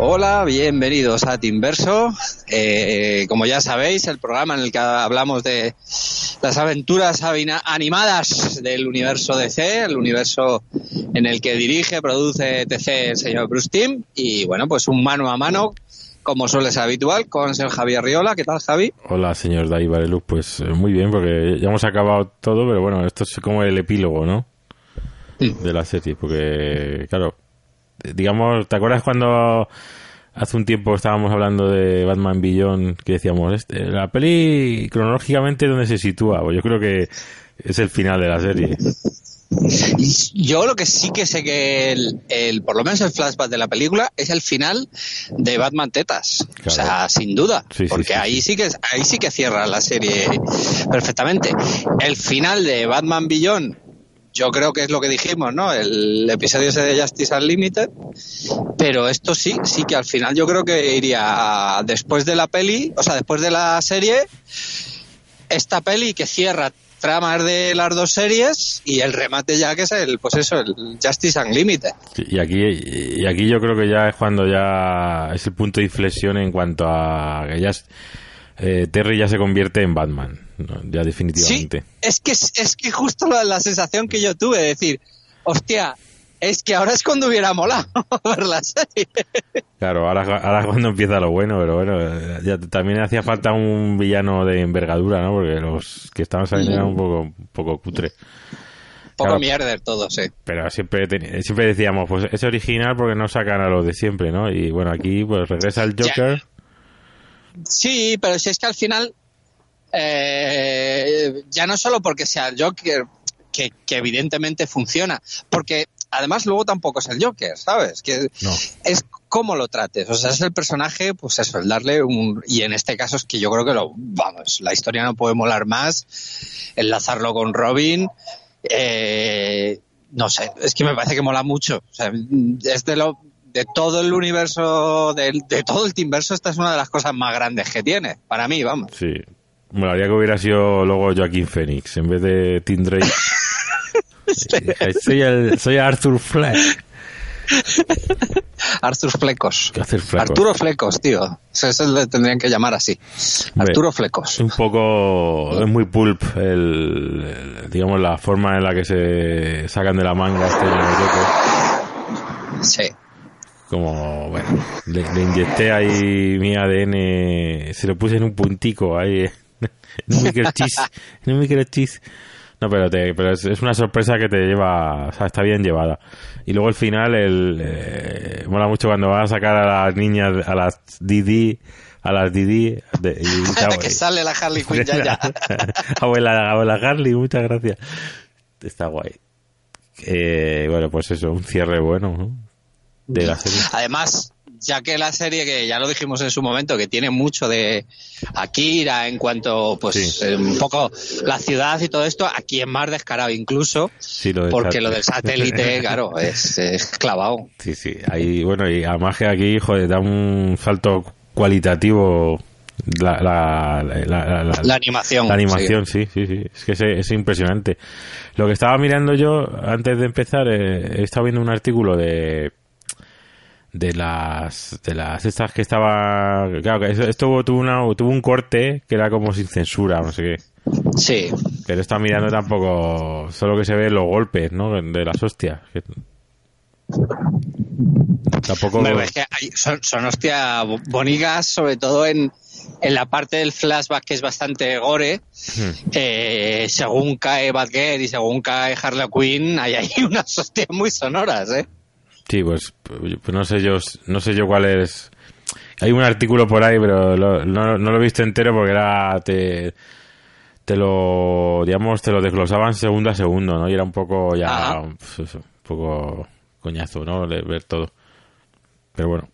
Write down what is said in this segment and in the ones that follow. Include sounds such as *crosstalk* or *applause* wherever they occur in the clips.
Hola, bienvenidos a Timverso. Eh, como ya sabéis, el programa en el que hablamos de las aventuras animadas del universo DC, el universo en el que dirige, produce TC el señor Bruce Timm. Y bueno, pues un mano a mano, como suele ser habitual, con el señor Javier Riola. ¿Qué tal, Javi? Hola, señor Dai Vareluz. Pues eh, muy bien, porque ya hemos acabado todo, pero bueno, esto es como el epílogo, ¿no? De la serie, porque, claro, digamos, ¿te acuerdas cuando hace un tiempo estábamos hablando de Batman Beyond que decíamos, este, la peli cronológicamente dónde se sitúa? Pues yo creo que es el final de la serie. Yo lo que sí que sé que el, por lo menos el flashback de la película es el final de Batman Tetas. O sea, sin duda. porque ahí sí que ahí sí que cierra la serie perfectamente. El final de Batman Beyond yo creo que es lo que dijimos, ¿no? El episodio ese de Justice Unlimited, pero esto sí, sí que al final yo creo que iría después de la peli, o sea, después de la serie, esta peli que cierra tramas de las dos series y el remate ya que es el, pues eso, el Justice Unlimited. y aquí, y aquí yo creo que ya es cuando ya es el punto de inflexión en cuanto a que ya eh, Terry ya se convierte en Batman, ya definitivamente. Sí, es que, es que justo la, sensación que yo tuve de decir, hostia, es que ahora es cuando hubiera molado *laughs* ver la serie. Claro, ahora, ahora cuando empieza lo bueno, pero bueno, ya también hacía falta un villano de envergadura, ¿no? Porque los que estaban saliendo eran un poco, un poco cutre. poco mierder todo, sí. Pero siempre, siempre decíamos, pues es original porque no sacan a los de siempre, ¿no? Y bueno, aquí pues regresa el Joker. Sí, pero si es que al final, eh, ya no solo porque sea el Joker, que, evidentemente funciona, porque además luego tampoco es el Joker, ¿sabes? Que es cómo lo trates. O sea, es el personaje, pues eso, el darle un. Y en este caso es que yo creo que lo. Vamos, la historia no puede molar más. Enlazarlo con Robin. Eh, no sé, es que me parece que mola mucho. O sea, es de lo de todo el universo, de, todo el Timverso, esta es una de las cosas más grandes que tiene, para mí, vamos. Sí. Me haría que hubiera sido luego Joaquín Phoenix en vez de Tim Drake. *laughs* soy, el, soy Arthur Fleck. Arthur Flecos. Arturo Flecos, tío. Eso, le tendrían que llamar así. Arturo Flecos. Un poco. Es muy pulp, el, digamos, la forma en la que se sacan de la manga este Sí como, bueno, le, inyecté ahí mi ADN, se lo puse en un puntico ahí, *laughs* en un microchis, en un microchis. No, pero, te, pero es, una sorpresa que te lleva, o sea, está bien llevada. Y luego el final, el, eh, mola mucho cuando vas a sacar a las niñas, a las Didi, a las Didi. De, y, que sale la Harley Quinn ya, ya. *laughs* abuela, abuela Harley, muchas gracias. Está guay. Eh, bueno, pues eso, un cierre bueno, ¿no? Además, ya que la serie, que ya lo dijimos en su momento, que tiene mucho de Akira en cuanto, pues, eh, un poco la ciudad y todo esto, aquí es más descarado incluso, porque lo del satélite, *laughs* claro, es, clavado. Sí, sí, ahí, bueno, y además que aquí, joder, da un salto cualitativo la, la, la, animación. La animación, sí, sí, sí. Es que es, es, impresionante. Lo que estaba mirando yo antes de empezar, eh, he estado viendo un artículo de de las de las estas que estaba claro que esto tuvo una tuvo un corte que era como sin censura no sé qué sí pero está mirando tampoco solo que se ve los golpes no de las hostias tampoco es que son, son hostias bonitas sobre todo en en la parte del flashback que es bastante gore, hmm. eh, según cae Batgirl y según cae Harley Quinn, hay ahí *laughs* unas hostias muy sonoras, ¿eh? Sí, pues, pues, no sé yo, no sé yo cuál es. Hay un artículo por ahí, pero no, no, lo he visto entero porque era te, te lo digamos te lo desglosaban segundo a segundo, ¿no? Y era un poco ya pues un poco coñazo, ¿no? ver todo. Pero bueno.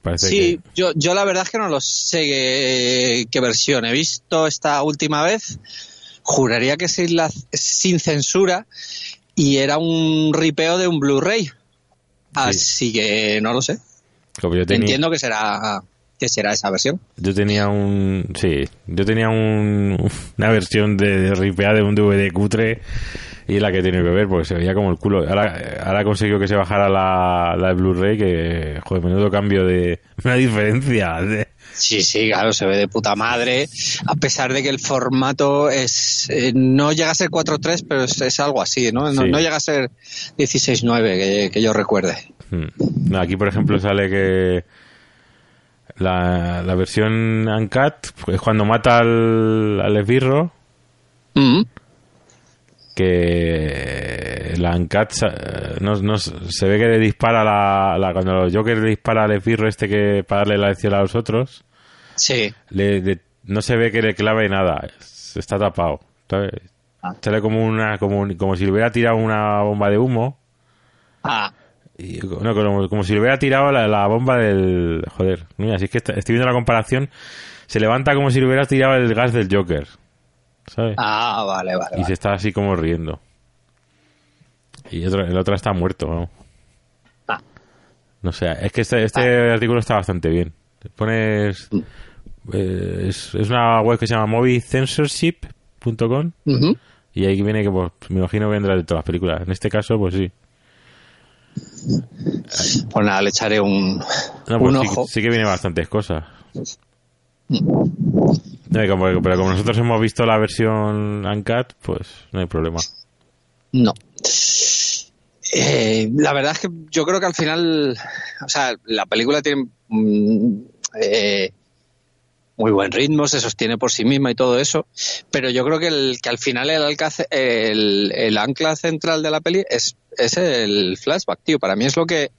Parece sí, yo, yo la verdad es que no lo sé qué, qué versión he visto esta última vez. Juraría que sin, la, sin censura y era un ripeo de un Blu-ray. Así que no lo sé. Entiendo que será que será esa versión. Yo tenía un sí, yo tenía un, una versión de, de de un DVD cutre y es la que tiene que ver, porque se veía como el culo. Ahora, ahora ha conseguido que se bajara la, la Blu-ray, que, joder, menudo cambio de. Una diferencia. Sí, sí, claro, se ve de puta madre, a pesar de que el formato es eh, no llega a ser 4.3, pero es, algo así, ¿no? No, llega a ser 16.9, que, que yo recuerde. Hmm. Aquí, por ejemplo, sale que la, la versión Uncut es cuando mata al, al esbirro. Mm que la Uncut no, no, se ve que le dispara la, la cuando el Joker le dispara al esbirro este que para darle la lección a los otros sí le, no se ve que le clave nada está tapado ah. sale como una como, como si le hubiera tirado una bomba de humo ah y, no, como, como, si le hubiera tirado la, la bomba del joder mira así es que estoy viendo la comparación se levanta como si le hubiera tirado el gas del Joker Ah, vale, vale. Y se está así como riendo. Y el otro está muerto, ¿no? Ah. No sé, es que este, este ah. artículo está bastante bien. Pones... Mm. Eh, es, una web que se llama moviecensorship.com y ahí viene que, pues, me imagino que vendrá de todas las películas. En este caso, pues sí. Pues nada, le echaré un, pues un ojo. Sí, que viene bastantes cosas. Mm pero como nosotros hemos visto la versión Uncut, pues no hay problema. No. Eh, la verdad es que yo creo que al final, o sea, la película tiene mm, eh, muy buen ritmo, se sostiene por sí misma y todo eso, pero yo creo que, el, que al final el, el, el ancla central de la peli es, es el flashback, tío. Para mí es lo que,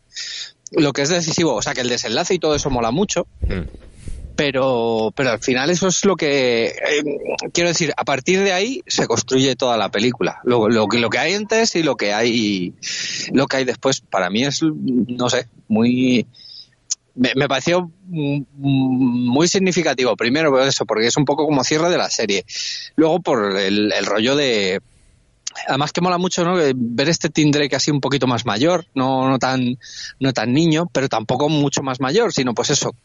lo que es decisivo. O sea, que el desenlace y todo eso mola mucho. Mm pero, pero al final eso es lo que eh, quiero decir, a partir de ahí se construye toda la película. Lo, lo, lo, que hay antes y lo que hay lo que hay después, para mí es, no sé, muy me, pareció muy significativo. Primero por eso, porque es un poco como cierre de la serie. Luego por el, el rollo de además que mola mucho ¿no? ver este Tim Drake así un poquito más mayor, no, no tan no tan niño, pero tampoco mucho más mayor, sino pues eso,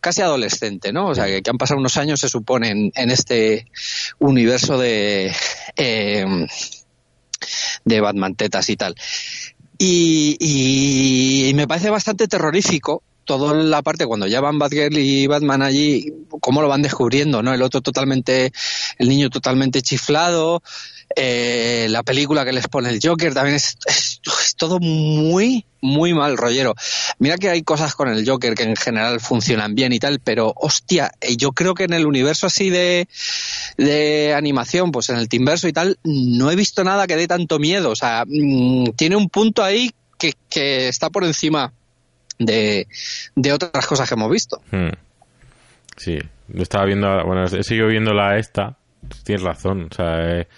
casi adolescente, ¿no? O sea, que, han pasado unos años, se supone, en, este universo de, eh, de Batman tetas y tal. Y, me parece bastante terrorífico toda la parte cuando ya van Batgirl y Batman allí, cómo lo van descubriendo, ¿no? El otro totalmente, el niño totalmente chiflado, eh, la película que les pone el Joker también es, todo muy, muy mal rollero. Mira que hay cosas con el Joker que en general funcionan bien y tal, pero hostia, eh, yo creo que en el universo así de, de animación, pues en el Timverso y tal, no he visto nada que dé tanto miedo. O sea, mm, tiene un punto ahí que, que está por encima de, de otras cosas que hemos visto. Hmm. Sí, yo estaba viendo, bueno, he seguido viendo la esta, tienes razón, o sea, eh,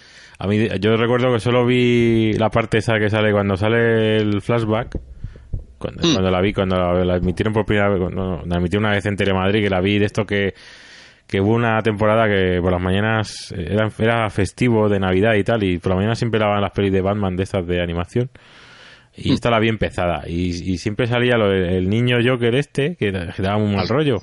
a mí, yo recuerdo que solo vi la parte esa que sale cuando sale el flashback. Cuando, hmm. la vi, cuando la, emitieron por primera vez, la emití una vez en Telemadrid, que la vi de esto que, que hubo una temporada que por las mañanas era, era festivo de Navidad y tal, y por la mañana siempre daban las pelis de Batman de estas de animación. Y hmm. esta la vi empezada. Y, siempre salía lo, el niño Joker este, que, daba un mal rollo.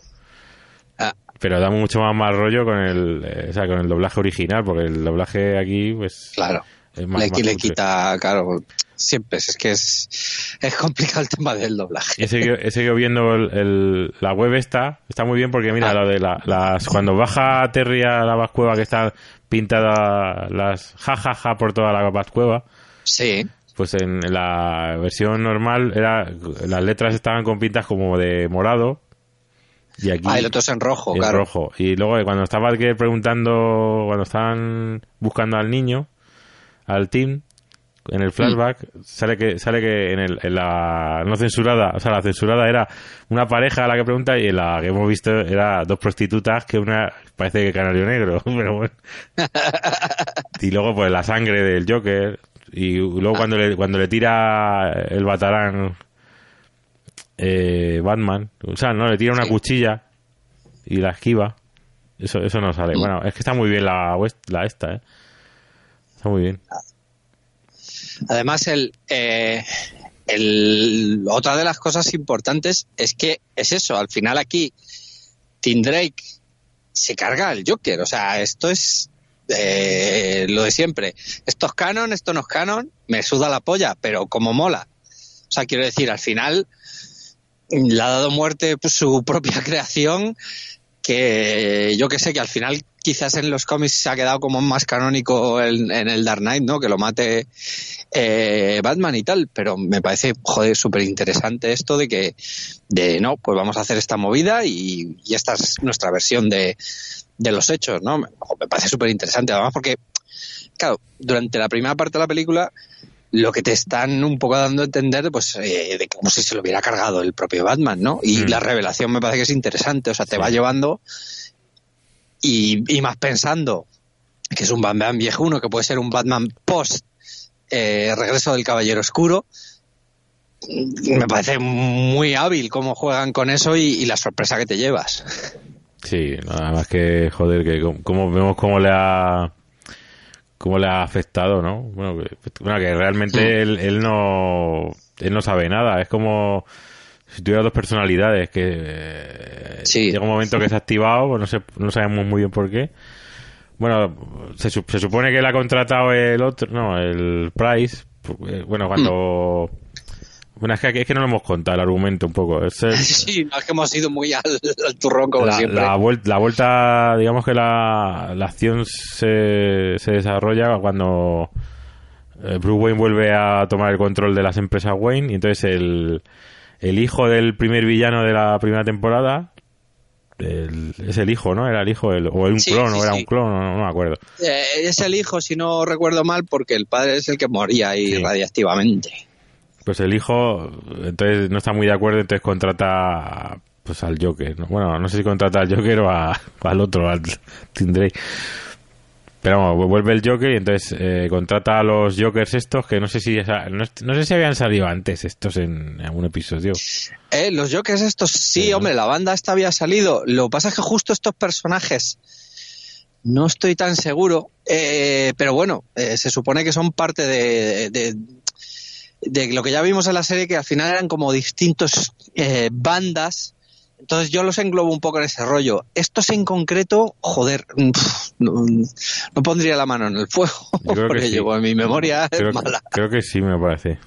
Pero da mucho más mal rollo con el, eh, o sea, con el doblaje original, porque el doblaje aquí, pues. Claro. Es más, le, le quita, claro, siempre. Es que es, es complicado el tema del doblaje. He seguido, viendo el, la web esta, está muy bien porque mira, ah. lo de las, cuando baja Terry a la Bascueva que está pintada las jajaja por toda la Bascueva. Sí. Pues en la versión normal era, las letras estaban con pintas como de morado y aquí, ah, el otro es en rojo, claro. rojo. Y luego cuando estaba preguntando, cuando estaban buscando al niño, al team, en el flashback sale que sale que en, el, en, la no censurada, o sea, la censurada era una pareja a la que pregunta y en la que hemos visto era dos prostitutas que una parece que canario negro, *laughs* pero bueno. y luego pues la sangre del Joker y luego cuando le cuando le tira el batarán eh, Batman. O sea, no, le tira una cuchilla y la esquiva. Eso, eso no sale. Bueno, es que está muy bien la, la esta, ¿eh? Está muy bien. Además, el, eh, el, otra de las cosas importantes es que es eso. Al final aquí, Tim Drake se carga al Joker. O sea, esto es eh, lo de siempre. Esto es canon, esto no es canon, me suda la polla, pero como mola. O sea, quiero decir, al final le ha dado muerte pues, su propia *laughs* creación, que yo que sé, que al final quizás en los cómics se ha quedado como más canónico en, el Dark Knight, ¿no? Que lo mate eh, Batman y tal, pero me parece, joder, súper interesante esto de que, de no, pues vamos a hacer esta movida y, esta es nuestra versión de, de los hechos, ¿no? Me, parece súper interesante, además porque, claro, durante la primera parte de la película lo que te están un poco dando a entender, pues, eh, de como si se lo hubiera cargado el propio Batman, ¿no? Y mm. la revelación me parece que es interesante, o sea, te va llevando y, más pensando que es un Batman viejuno, que puede ser un Batman post eh, regreso del Caballero Oscuro. Me parece muy hábil cómo juegan con eso y, la sorpresa que te llevas. Sí, nada más que, joder, que como vemos cómo le ha cómo le ha afectado, ¿no? Bueno, que, que realmente él, él, no él no sabe nada, es como si tuviera dos personalidades que eh, llega un momento que se ha activado, pues no sé, no sabemos muy bien por qué. Bueno, se, se supone que le ha contratado el otro, no, el Price. Pues, eh, bueno, cuando mm. Bueno, es que, es que no lo hemos contado el argumento un poco. *laughs* sí, no es que hemos ido muy al, turrón como siempre. La, vuelta, la vuelta, digamos que la, la acción se, se desarrolla cuando eh, Bruce Wayne vuelve a tomar el control de las empresas Wayne y entonces el, el hijo del primer villano de la primera temporada es el hijo, ¿no? Era el hijo, o un clon, o era un clon, no, me acuerdo. Eh, es el hijo, si no recuerdo mal, porque el padre es el que moría ahí radiactivamente. Pues el hijo, entonces no está muy de acuerdo, entonces contrata pues al Joker. Bueno, no sé si contrata al Joker o al otro, al Tim Pero vamos, vuelve el Joker y entonces eh, contrata a los Jokers estos que no sé si no, sé si habían salido antes estos en algún episodio. Eh, los Jokers estos sí, hombre, la banda esta había salido. Lo que pasa es que justo estos personajes no estoy tan seguro, eh, pero bueno, eh, se supone que son parte de, de lo que ya vimos en la serie, que al final eran como distintos eh, bandas. Entonces yo los englobo un poco en ese rollo. Estos en concreto, joder, no, pondría la mano en el fuego, porque llevo en mi memoria creo, mala. Creo que sí, me parece.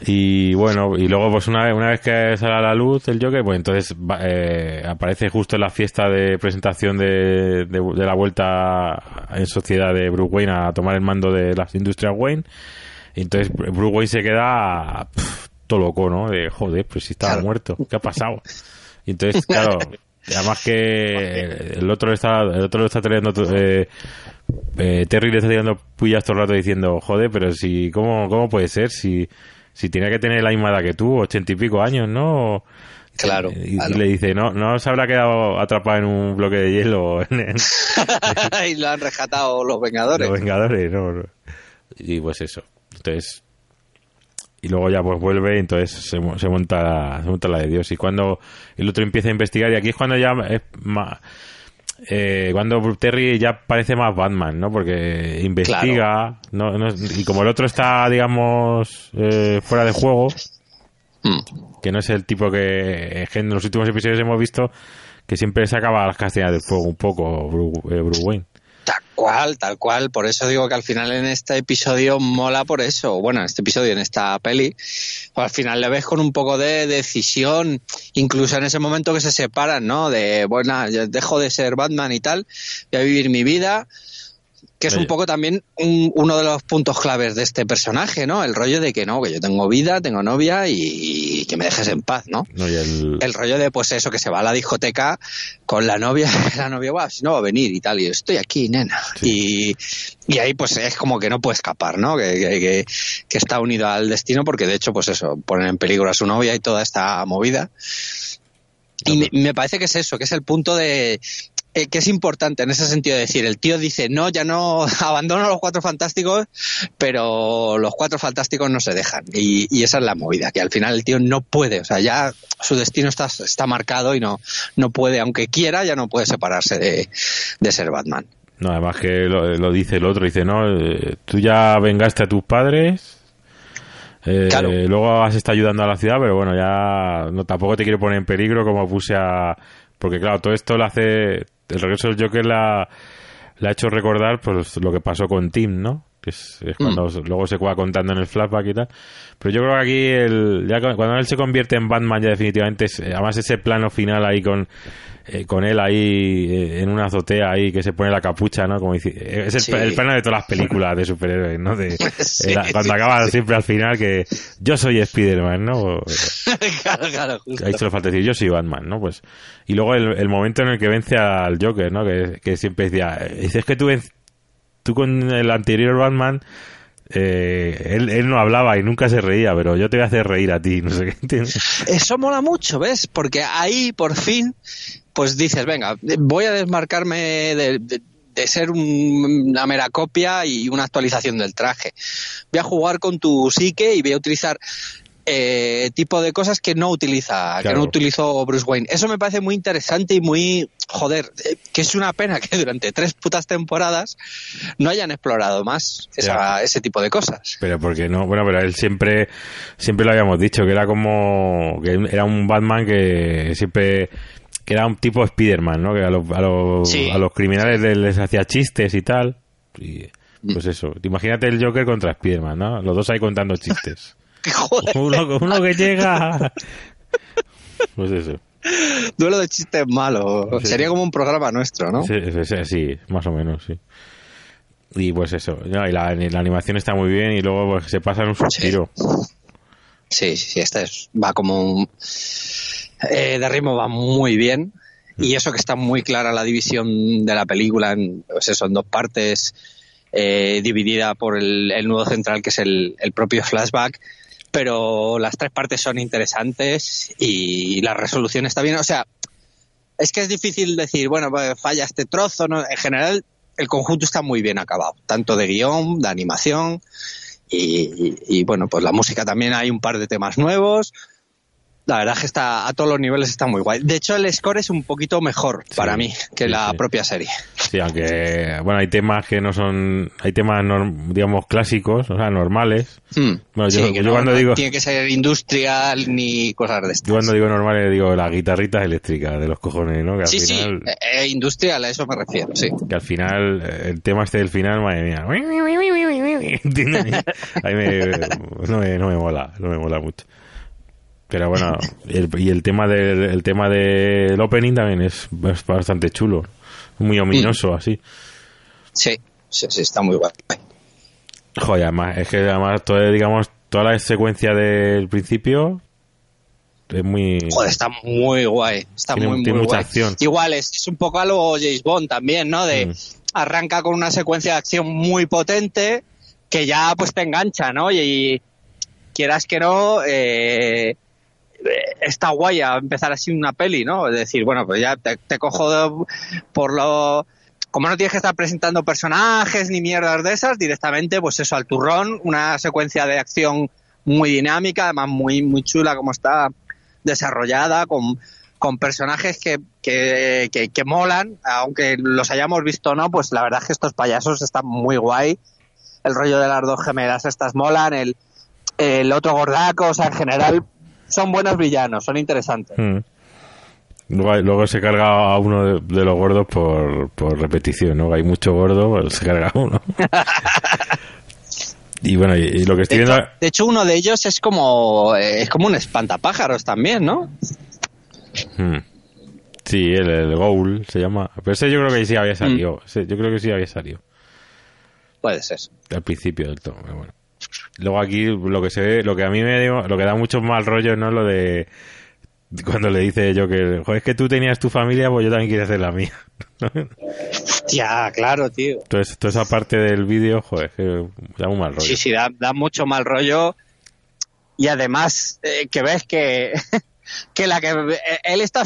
Y bueno, y luego pues una vez, una vez que sale a la luz el Joker, pues entonces eh, aparece justo en la fiesta de presentación de, de, la vuelta en sociedad de Bruce Wayne a tomar el mando de las industrias Wayne entonces Bruce Wayne se queda todo loco, ¿no? De joder, pues si estaba muerto, ¿qué ha pasado? *laughs* Y entonces, claro, además que el otro está, el otro está teniendo, eh, eh, Terry le está tirando puyas todo el rato diciendo, joder, pero si, ¿cómo, cómo puede ser? Si, si tenía que tener la misma edad que tú, ochenta y pico años, ¿no? Claro y, le dice, no, no se habrá quedado atrapado en un bloque de hielo. *laughs* *laughs* y lo han rescatado los Vengadores. Los Vengadores, no. Y pues eso. Entonces, y luego ya pues vuelve y entonces se, monta, se monta la de Dios. Y cuando el otro empieza a investigar, y aquí es cuando ya es más... Eh, cuando Terry ya parece más Batman, ¿no? Porque investiga, y como el otro está, digamos, eh, fuera de juego, mm. que no es el tipo que, en los últimos episodios hemos visto que siempre se acaba las castañas del fuego un poco, Bruce Wayne. Tal cual, tal cual. Por eso digo que al final en este episodio mola por eso. Bueno, en este episodio, en esta peli, pues al final le ves con un poco de decisión, incluso en ese momento que se separan, ¿no? De, bueno, dejo de ser Batman y tal, voy a vivir mi vida que es un poco también uno de los puntos claves de este personaje, ¿no? El rollo de que no, que yo tengo vida, tengo novia y, que me dejes en paz, ¿no? el... rollo de, pues eso, que se va a la discoteca con la novia, *laughs* la novia, va, si no va a venir y tal, y yo estoy aquí, nena. Y, y ahí pues es como que no puede escapar, ¿no? Que, que, que, está unido al destino porque de hecho, pues eso, ponen en peligro a su novia y toda esta movida. Y me, parece que es eso, que es el punto de, eh, que es importante en ese sentido de decir, el tío dice, no, ya no *laughs* abandono a los cuatro fantásticos, pero los cuatro fantásticos no se dejan. Y, esa es la movida, que al final el tío no puede, o sea, ya su destino está, está marcado y no, no puede, aunque quiera, ya no puede separarse de, ser Batman. No, además que lo, dice el otro, dice, no, eh, tú ya vengaste a tus padres, eh, luego has estado ayudando a la ciudad, pero bueno, ya no tampoco te quiero poner en peligro como puse a... Porque claro, todo esto lo hace el regreso del Joker la, le ha hecho recordar pues lo que pasó con Tim, ¿no? Que es, cuando mm. luego se va contando en el flashback y tal. Pero yo creo que aquí, el, ya cuando él se convierte en Batman, ya definitivamente, además ese plano final ahí con, eh, con él ahí eh, en una azotea ahí que se pone la capucha, ¿no? Como dice, es el, plano de todas las películas de superhéroes, ¿no? De, *laughs* cuando acaba siempre al final que yo soy Spider-Man, ¿no? *laughs* claro, claro. Ahí solo falta decir yo soy Batman, ¿no? Pues y luego el, momento en el que vence al Joker, ¿no? Que, que siempre decía, dices que tú, tú con el anterior Batman eh, él, no hablaba y nunca se reía, pero yo te voy a hacer reír a ti, no sé qué. *laughs* Eso mola mucho, ¿ves? Porque ahí por fin, pues dices, venga, voy a desmarcarme de, ser una mera copia y una actualización del traje. Voy a jugar con tu psique y voy a utilizar eh, tipo de cosas que no utiliza, que no utilizó Bruce Wayne. Eso me parece muy interesante y muy, joder, eh, que es una pena que durante tres putas temporadas no hayan explorado más ese tipo de cosas. Pero porque no, bueno, pero él siempre, siempre lo habíamos dicho, que era como, que era un Batman que siempre que era un tipo Spider-Man, ¿no? Que a los, a los, a los criminales les, hacía chistes y tal. Y, pues mm. eso, imagínate el Joker contra Spider-Man, ¿no? Los dos ahí contando chistes. *laughs* *laughs* Uno, que llega. Pues eso. Duelo de chistes malos. Sería como un programa nuestro, ¿no? Sí, sí, más o menos, sí. Y pues eso. y la, animación está muy bien y luego pues, se pasa en un suspiro. Sí, sí, sí. Esta es, va como un. Eh, de ritmo va muy bien. Y eso que está muy clara la división de la película en, pues eso, en dos partes, eh, dividida por el, el, nudo central que es el, el propio flashback pero las tres partes son interesantes y la resolución está bien. O sea, es que es difícil decir, bueno, pues falla este trozo. ¿no? En general, el conjunto está muy bien acabado, tanto de guion, de animación y, y, bueno, pues la música también hay un par de temas nuevos la verdad es que está a todos los niveles está muy guay. De hecho, el score es un poquito mejor para mí que la propia serie. Sí, aunque bueno, hay temas que no son, hay temas digamos clásicos, o sea, normales. Hmm. Bueno, yo, cuando digo tiene que ser industrial ni cosas de estas. Yo cuando digo normales digo las guitarritas eléctricas de los cojones, ¿no? Que sí, sí, eh, eh, industrial a eso me refiero, sí. Que al final eh, el tema este del final, madre mía. Ahí me, no me, no me mola, no me mola mucho. Pero bueno, y el tema del el tema del opening también es, bastante chulo, muy ominoso así. Sí, sí, sí, está muy guay. Joder, además, es que además toda, digamos, toda la secuencia del principio es muy... Joder, está muy guay, está muy, muy mucha acción. Igual, es, un poco a lo James Bond también, ¿no? De mm. arranca con una secuencia de acción muy potente que ya pues te engancha, ¿no? Y, quieras que no, eh, está guay a empezar así una peli, ¿no? Es decir, bueno, pues ya te, cojo por lo... Como no tienes que estar presentando personajes ni mierdas de esas, directamente, pues eso, al turrón, una secuencia de acción muy dinámica, además muy, muy chula como está desarrollada, con, con personajes que, que, que, molan, aunque los hayamos visto no, pues la verdad es que estos payasos están muy guay. El rollo de las dos gemelas estas molan, el, el otro gordaco, o sea, en general son buenos villanos, son interesantes. Hmm. Luego, se carga a uno de, los gordos por, por, repetición, ¿no? Hay mucho gordo, pues se carga a uno. *laughs* y bueno, y, lo que estoy de viendo... Hecho, de hecho, uno de ellos es como, eh, es como un espantapájaros también, ¿no? Hmm. Sí, el, el Goul se llama. Pero ese yo creo que sí había salido. Hmm. yo creo que sí había salido. Puede ser. Al principio del todo, bueno. Luego aquí lo que se ve, lo que a mí me lo que da mucho mal rollo, ¿no? Lo de cuando le dice yo que, joder, es que tú tenías tu familia, pues yo también quiero hacer la mía. *laughs* Ya, claro, tío. Entonces, toda esa parte del vídeo, joder, que da un mal rollo. Sí, sí, da, mucho mal rollo. Y además, eh, que ves que, *laughs* que la que eh, él está,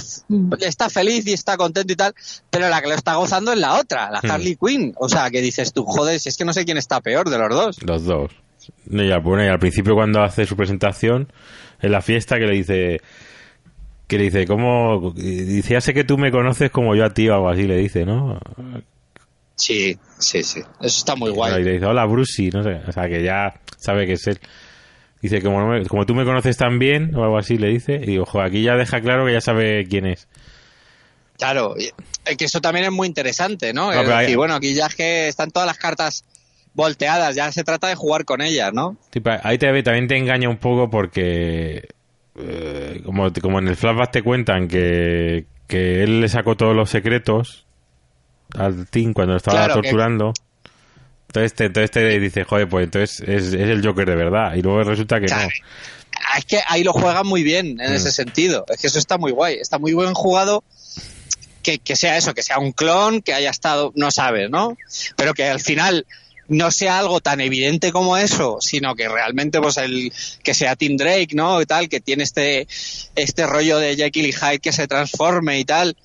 está feliz y está contento y tal, pero la que lo está gozando es la otra, la hmm. Harley Quinn. O sea, que dices tú, joder, si es que no sé quién está peor de los dos. Los dos. Y al principio cuando hace su presentación en la fiesta que le dice que le dice cómo dice ya sé que tú me conoces como yo a ti o algo así le dice no sí sí sí. Eso está muy guay. y le dice hola Brucey no sé o sea que ya sabe que es él. Dice como como tú me conoces tan bien o algo así le dice y ojo aquí ya deja claro que ya sabe quién es Claro, que eso también es muy interesante, ¿no? Y bueno, aquí ya es que están todas las cartas volteadas, ya se trata de jugar con ellas, ¿no? ahí te, también te engaña un poco porque eh, como, como en el flashback te cuentan que, que él le sacó todos los secretos al Tim cuando lo estaba torturando. Entonces te, entonces te dice, joder, pues entonces es, el Joker de verdad. Y luego resulta que no. Es que ahí lo juegan muy bien en ese mm. sentido. Es que eso está muy guay. Está muy buen jugado. Que, que sea eso, que sea un clon, que haya estado, no sabes, ¿no? Pero que al final no sea algo tan evidente como eso, sino que realmente pues el que sea Tim Drake, ¿no? Y tal, que tiene este este rollo de Jekyll y Hyde que se transforme y tal,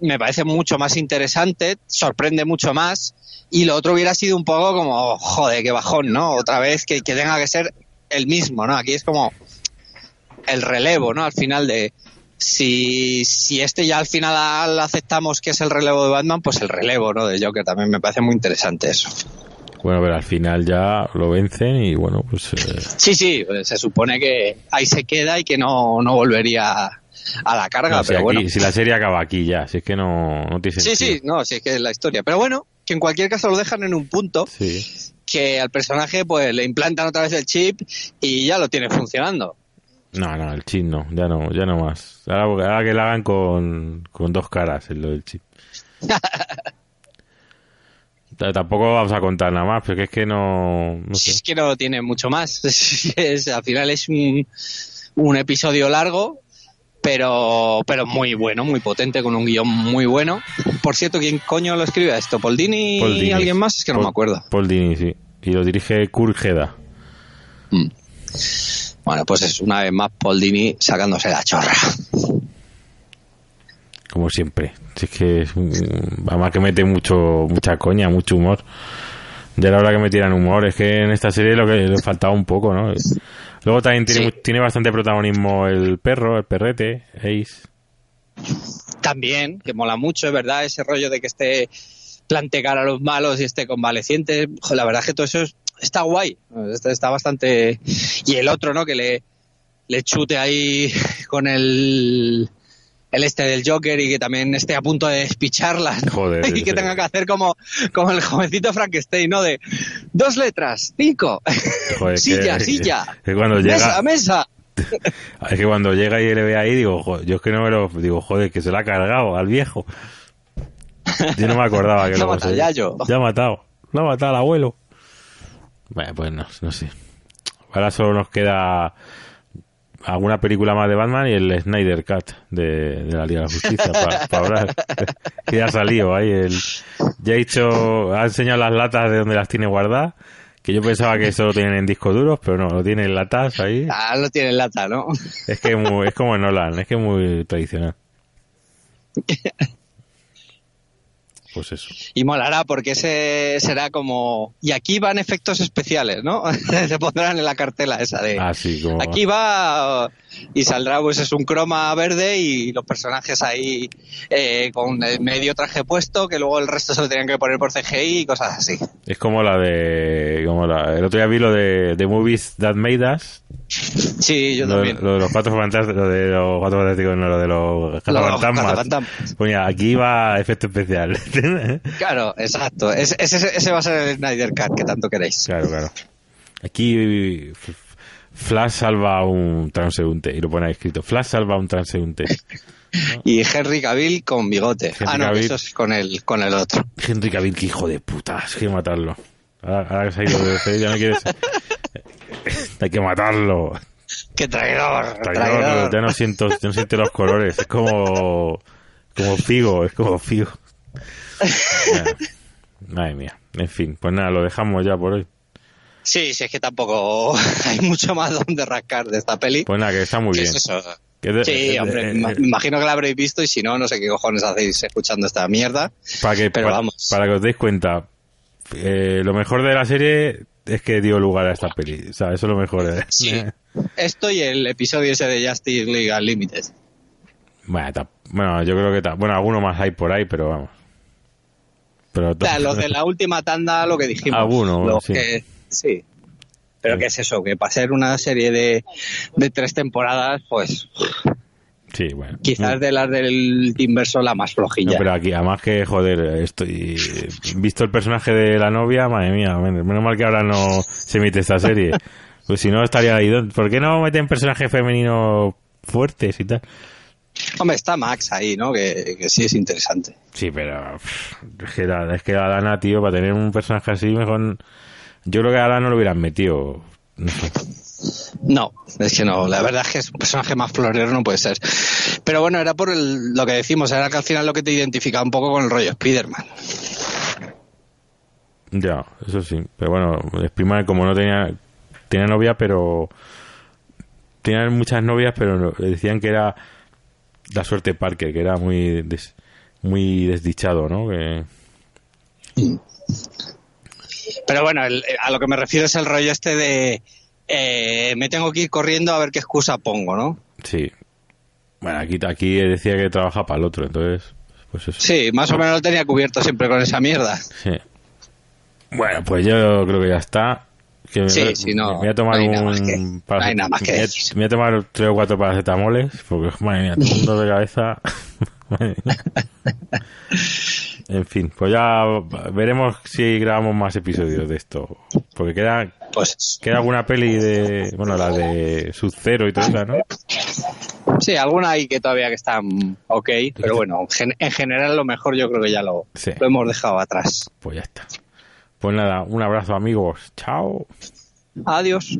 me parece mucho más interesante, sorprende mucho más y lo otro hubiera sido un poco como, joder, qué bajón, ¿no? Otra vez que, que tenga que ser el mismo, ¿no? Aquí es como el relevo, ¿no? Al final de si, si este ya al final aceptamos que es el relevo de Batman, pues el relevo, ¿no? De Joker también me parece muy interesante eso. Bueno, pero al final ya lo vencen y bueno, pues... Eh, sí, sí, pues se supone que ahí se queda y que no, no volvería a la carga, pero si bueno. Si la serie acaba aquí ya, si es que no, no tiene sentido. Sí, sí, no, si es que es la historia. Pero bueno, que en cualquier caso lo dejan en un punto que al personaje pues le implantan otra vez el chip y ya lo tiene funcionando. No, no, el chip no, ya no, ya no más. Ahora, que lo hagan con, con dos caras, el lo del chip. *laughs* Tampoco vamos a contar nada más, porque es que no. Es que no tiene mucho más. *laughs* al final es un, un episodio largo, pero, pero muy bueno, muy potente, con un guion muy bueno. Por cierto, ¿quién coño lo escribe esto? ¿Paul Dini y alguien más? Es que no me acuerdo. Paul Dini, sí. Y lo dirige Kurt mm. Bueno, pues es una vez más Paul Dini sacándose la chorra como siempre. Si es que es además que mete mucho mucha coña, mucho humor. Ya la hora que me tiran humor, es que en esta serie lo que le faltaba un poco, ¿no? Luego también tiene, tiene bastante protagonismo el perro, el perrete, Ace. También, que mola mucho, es verdad, ese rollo de que esté plantear a los malos y esté convaleciente. La verdad es que todo eso está guay, está, está bastante... Y el otro, ¿no? Que le, le chute ahí *laughs* con el el este del Joker y que también esté a punto de despicharla *laughs* y que tenga que hacer como, como el jovencito Frankenstein, ¿no? De dos letras, cinco, *laughs* silla, silla, cuando llega... mesa, mesa. *laughs* Es que cuando llega y le ve ahí, digo, yo es que no me lo. Digo, joder, que se lo ha cargado al viejo. Yo no me acordaba que lo, ha matado, ya, yo. ya ha matado. Lo ha matado al abuelo. Bueno, pues no, no sé. Ahora solo nos queda alguna película más de Batman y el Snyder Cut de, la Liga de la Justicia para *laughs* hablar. *laughs* que ya ha salido ahí. El, ya ha hecho, ha enseñado las latas de donde las tiene guardadas. Que yo pensaba que eso lo tienen en discos duros, pero no, lo tienen en latas ahí. Ah, lo tienen en lata, ¿no? Es que es como en Nolan, es que es muy tradicional. *laughs* Pues eso. Y molará porque ese será como... Y aquí van efectos especiales, ¿no? *laughs* Se pondrán en la cartela esa de... Ah, sí, como... Aquí va y saldrá pues es un croma verde y los personajes ahí eh, con el medio traje puesto que luego el resto se lo tenían que poner por CGI y cosas así. Es como la de... Como la, el otro día vi lo de, de Movies That Made Us. Sí, yo también. Lo de los cuatro fantásticos, lo de los cuatro fantásticos, no, lo de los fantasmas. Ponía, aquí va efecto especial. *laughs* claro, exacto. Ese, ese, va a ser el Snyder Cut que tanto queréis. Claro, claro. Aquí Flash salva a un transeúnte y lo pone ahí escrito. Flash salva a un transeúnte. *laughs* Y Henry Cavill con bigote. ah, no, eso es con el, con el otro. Henry Cavill, que hijo de puta, hay que matarlo. Ahora, que se ha ido de ya no quieres. *laughs* *laughs* hay que matarlo. ¡Qué traidor! traidor! Ya no siento, no siento los colores. Es como. Como Figo, es como Figo. Madre mía. En fin, pues nada, lo dejamos ya por hoy. Sí, sí, es que tampoco *laughs* hay mucho más donde rascar de esta peli. Pues nada, que está muy bien. sí, hombre, me imagino que la habréis visto y si no, no sé qué cojones hacéis escuchando esta mierda. Para que, pero vamos. Para que os deis cuenta, eh, lo mejor de la serie es que dio lugar a esta peli. O sea, eso es lo mejor. ¿eh? Sí. *laughs* Esto y el episodio ese de Justice League Unlimited. Bueno, bueno, yo creo que... Bueno, alguno más hay por ahí, pero vamos. Pero los de la última tanda, lo que dijimos. Alguno, sí. sí. Pero ¿qué es eso? Que para ser una serie de, de tres temporadas, pues... Sí, bueno. Quizás de las del inverso la más flojilla. pero aquí, además que, joder, estoy visto el personaje de la novia, madre mía, menos mal que ahora no se emite esta serie. *laughs* Pues si no estaría ahí. ¿Por qué no meten personajes femeninos fuertes y tal? Hombre, está Max ahí, ¿no? Que, sí es interesante. Sí, pero es que, es que a Dana, tío, para tener un personaje así, mejor... Yo creo que a Dana no lo hubieran metido. No, es que no. La verdad es que es un personaje más florero, no puede ser. Pero bueno, era por lo que decimos, era que al final lo que te identificaba un poco con el rollo Spider-Man. Ya, eso sí. Pero bueno, Spiderman como no tenía, tenía novia, pero tenía muchas novias, pero decían que era la suerte Parker, que era muy muy desdichado, ¿no? Pero bueno, a lo que me refiero es el rollo este de eh, me tengo que ir corriendo a ver qué excusa pongo, ¿no? Sí. Bueno, aquí, aquí decía que trabaja para el otro, entonces, pues eso. Sí, más o menos lo tenía cubierto siempre con esa mierda. Sí. Bueno, pues yo creo que ya está. Que sí, sí, no. Me voy a tomar un. Me voy a tomar tres o cuatro paracetamoles, porque, *laughs* madre mía, todo el mundo de cabeza. *laughs* en fin, pues ya veremos si grabamos más episodios de esto. Porque queda, pues, queda alguna peli de. Bueno, la de Sub-Zero y todo eso, ¿no? Sí, alguna hay que todavía que están ok, pero bueno, en general lo mejor yo creo que ya lo, lo hemos dejado atrás. Pues ya está. Pues nada, un abrazo amigos. Chao. Adiós.